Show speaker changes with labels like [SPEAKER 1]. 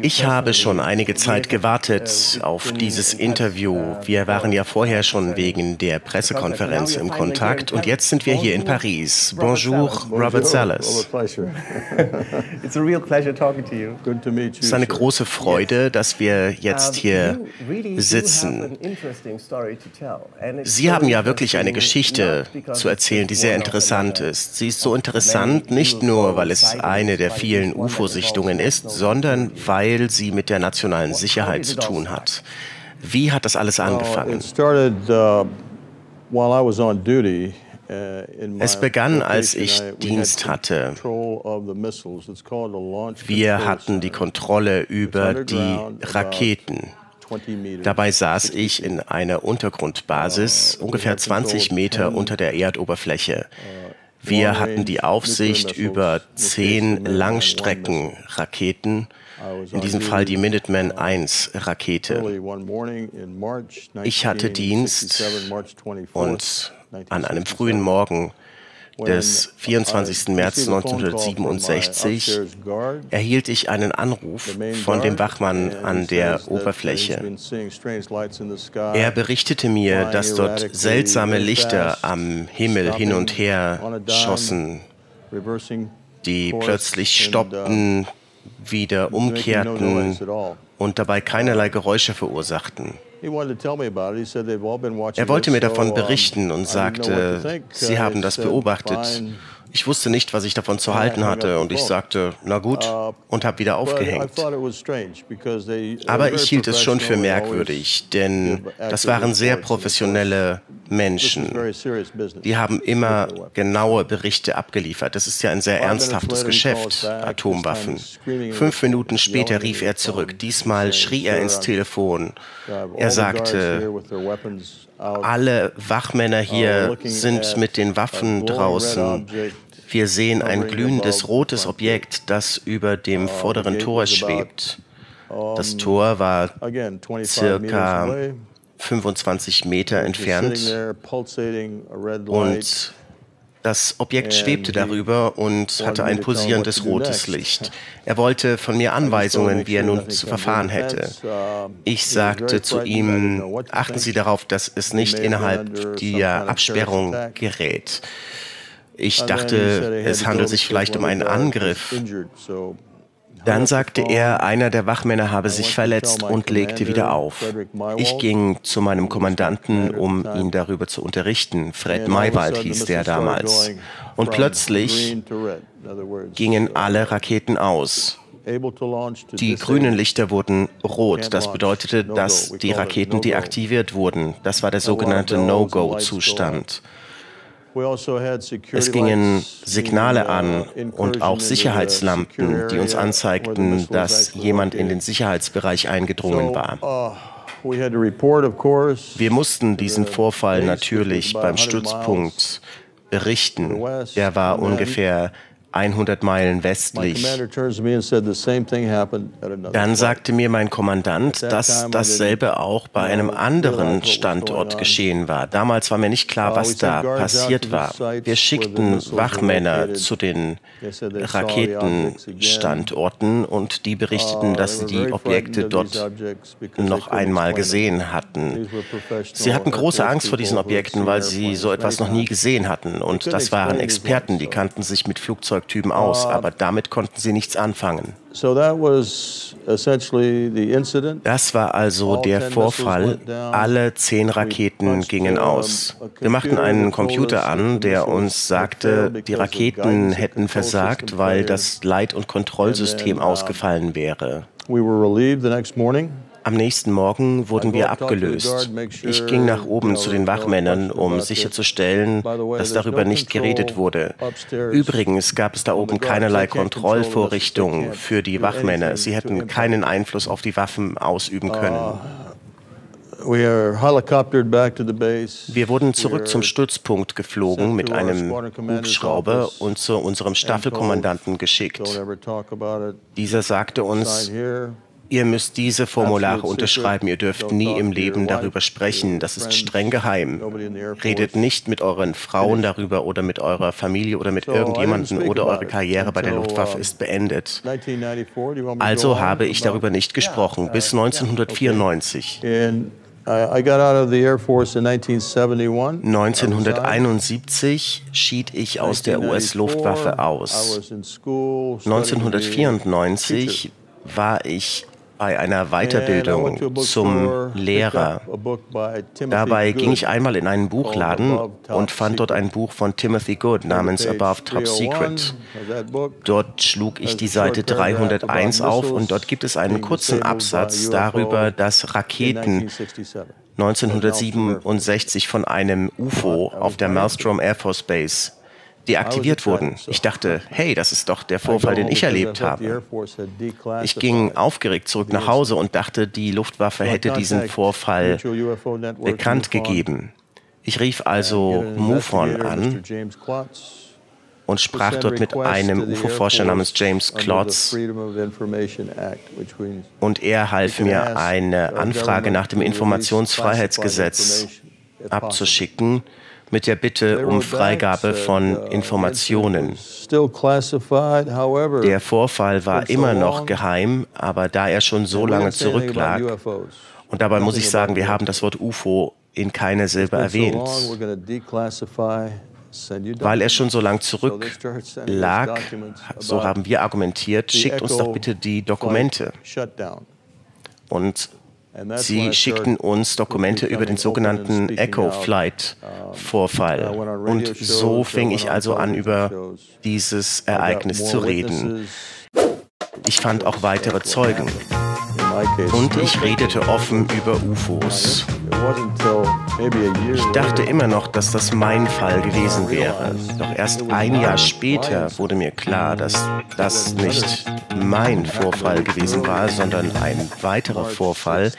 [SPEAKER 1] Ich habe schon einige Zeit gewartet auf dieses Interview. Wir waren ja vorher schon wegen der Pressekonferenz im Kontakt und jetzt sind wir hier in Paris. Bonjour, Robert Salas. Es ist eine große Freude, dass wir jetzt hier sitzen. Sie haben ja wirklich eine Geschichte zu erzählen, die sehr interessant ist. Sie ist so interessant, nicht nur, weil es eine der vielen UFO-Sichtungen ist, sondern weil sie mit der nationalen Sicherheit zu tun hat. Wie hat das alles angefangen? Uh, uh, es begann, als ich Dienst hatte. Wir hatten die Kontrolle über die Raketen. Dabei saß ich in einer Untergrundbasis, ungefähr 20 Meter unter der Erdoberfläche. Wir hatten die Aufsicht über zehn Langstreckenraketen, in diesem Fall die Minuteman I Rakete. Ich hatte Dienst und an einem frühen Morgen des 24. März 1967 erhielt ich einen Anruf von dem Wachmann an der Oberfläche. Er berichtete mir, dass dort seltsame Lichter am Himmel hin und her schossen, die plötzlich stoppten, wieder umkehrten und dabei keinerlei Geräusche verursachten. Er wollte mir davon berichten und sagte, Sie haben das beobachtet. Ich wusste nicht, was ich davon zu halten hatte und ich sagte, na gut, uh, und habe wieder aufgehängt. Aber ich hielt es schon für merkwürdig, denn das waren sehr professionelle Menschen. Die haben immer genaue Berichte abgeliefert. Das ist ja ein sehr ernsthaftes Geschäft, Atomwaffen. Fünf Minuten später rief er zurück. Diesmal schrie er ins Telefon. Er sagte, alle Wachmänner hier sind mit den Waffen draußen. Wir sehen ein glühendes rotes Objekt, das über dem vorderen Tor schwebt. Das Tor war circa 25 Meter entfernt und das Objekt schwebte darüber und hatte ein pulsierendes rotes Licht. Er wollte von mir Anweisungen, wie er nun zu verfahren hätte. Ich sagte zu ihm, achten Sie darauf, dass es nicht innerhalb der Absperrung gerät. Ich dachte, es handelt sich vielleicht um einen Angriff. Dann sagte er, einer der Wachmänner habe sich verletzt und legte wieder auf. Ich ging zu meinem Kommandanten, um ihn darüber zu unterrichten. Fred Maywald hieß der damals. Und plötzlich gingen alle Raketen aus. Die grünen Lichter wurden rot. Das bedeutete, dass die Raketen deaktiviert wurden. Das war der sogenannte No-Go-Zustand. Also es gingen Signale an und auch Sicherheitslampen, die uns anzeigten, dass jemand in den Sicherheitsbereich eingedrungen war. Uh, Wir mussten diesen Vorfall natürlich beim Stützpunkt berichten. Der war ungefähr 100 Meilen westlich. Dann sagte mir mein Kommandant, dass dasselbe auch bei einem anderen Standort geschehen war. Damals war mir nicht klar, was da passiert war. Wir schickten Wachmänner zu den Raketenstandorten und die berichteten, uh, dass sie die Objekte dort noch einmal gesehen hatten. Sie hatten große Angst vor diesen Objekten, weil sie so etwas noch nie gesehen hatten. Und das waren Experten, die kannten sich mit Flugzeugen Flugzeugtypen aus, aber damit konnten sie nichts anfangen. Das war also der Vorfall. Alle zehn Raketen gingen aus. Wir machten einen Computer an, der uns sagte, die Raketen hätten versagt, weil das Leit- und Kontrollsystem ausgefallen wäre. Am nächsten Morgen wurden wir abgelöst. Ich ging nach oben zu den Wachmännern, um sicherzustellen, dass darüber nicht geredet wurde. Übrigens gab es da oben keinerlei Kontrollvorrichtungen für die Wachmänner. Sie hätten keinen Einfluss auf die Waffen ausüben können. Wir wurden zurück zum Stützpunkt geflogen mit einem Hubschrauber und zu unserem Staffelkommandanten geschickt. Dieser sagte uns, Ihr müsst diese Formulare unterschreiben. Ihr dürft nie im Leben darüber sprechen. Das ist streng geheim. Redet nicht mit euren Frauen darüber oder mit eurer Familie oder mit irgendjemandem oder eure Karriere bei der Luftwaffe ist beendet. Also habe ich darüber nicht gesprochen bis 1994. 1971 schied ich aus der US-Luftwaffe aus. 1994 war ich bei einer Weiterbildung zum Lehrer. Dabei ging ich einmal in einen Buchladen und fand dort ein Buch von Timothy Good namens Above Top Secret. Dort schlug ich die Seite 301 auf und dort gibt es einen kurzen Absatz darüber, dass Raketen 1967 von einem UFO auf der Maelstrom Air Force Base deaktiviert wurden. Ich dachte, hey, das ist doch der Vorfall, den ich erlebt habe. Ich ging aufgeregt zurück nach Hause und dachte, die Luftwaffe hätte diesen Vorfall bekannt gegeben. Ich rief also MUFON an und sprach dort mit einem UFO-Forscher namens James Klotz. Und er half mir, eine Anfrage nach dem Informationsfreiheitsgesetz abzuschicken mit der Bitte um Freigabe von uh, Informationen. Der Vorfall war immer noch geheim, aber da er schon so lange zurücklag, und dabei muss ich sagen, wir haben das Wort UFO in keiner Silbe erwähnt, weil er schon so lange zurücklag, so haben wir argumentiert, schickt uns doch bitte die Dokumente. Und Sie schickten uns Dokumente über den sogenannten Echo Flight Vorfall. Und so fing ich also an, über dieses Ereignis zu reden. Ich fand auch weitere Zeugen. Und ich redete offen über UFOs. Ich dachte immer noch, dass das mein Fall gewesen wäre. Doch erst ein Jahr später wurde mir klar, dass das nicht mein Vorfall gewesen war, sondern ein weiterer Vorfall,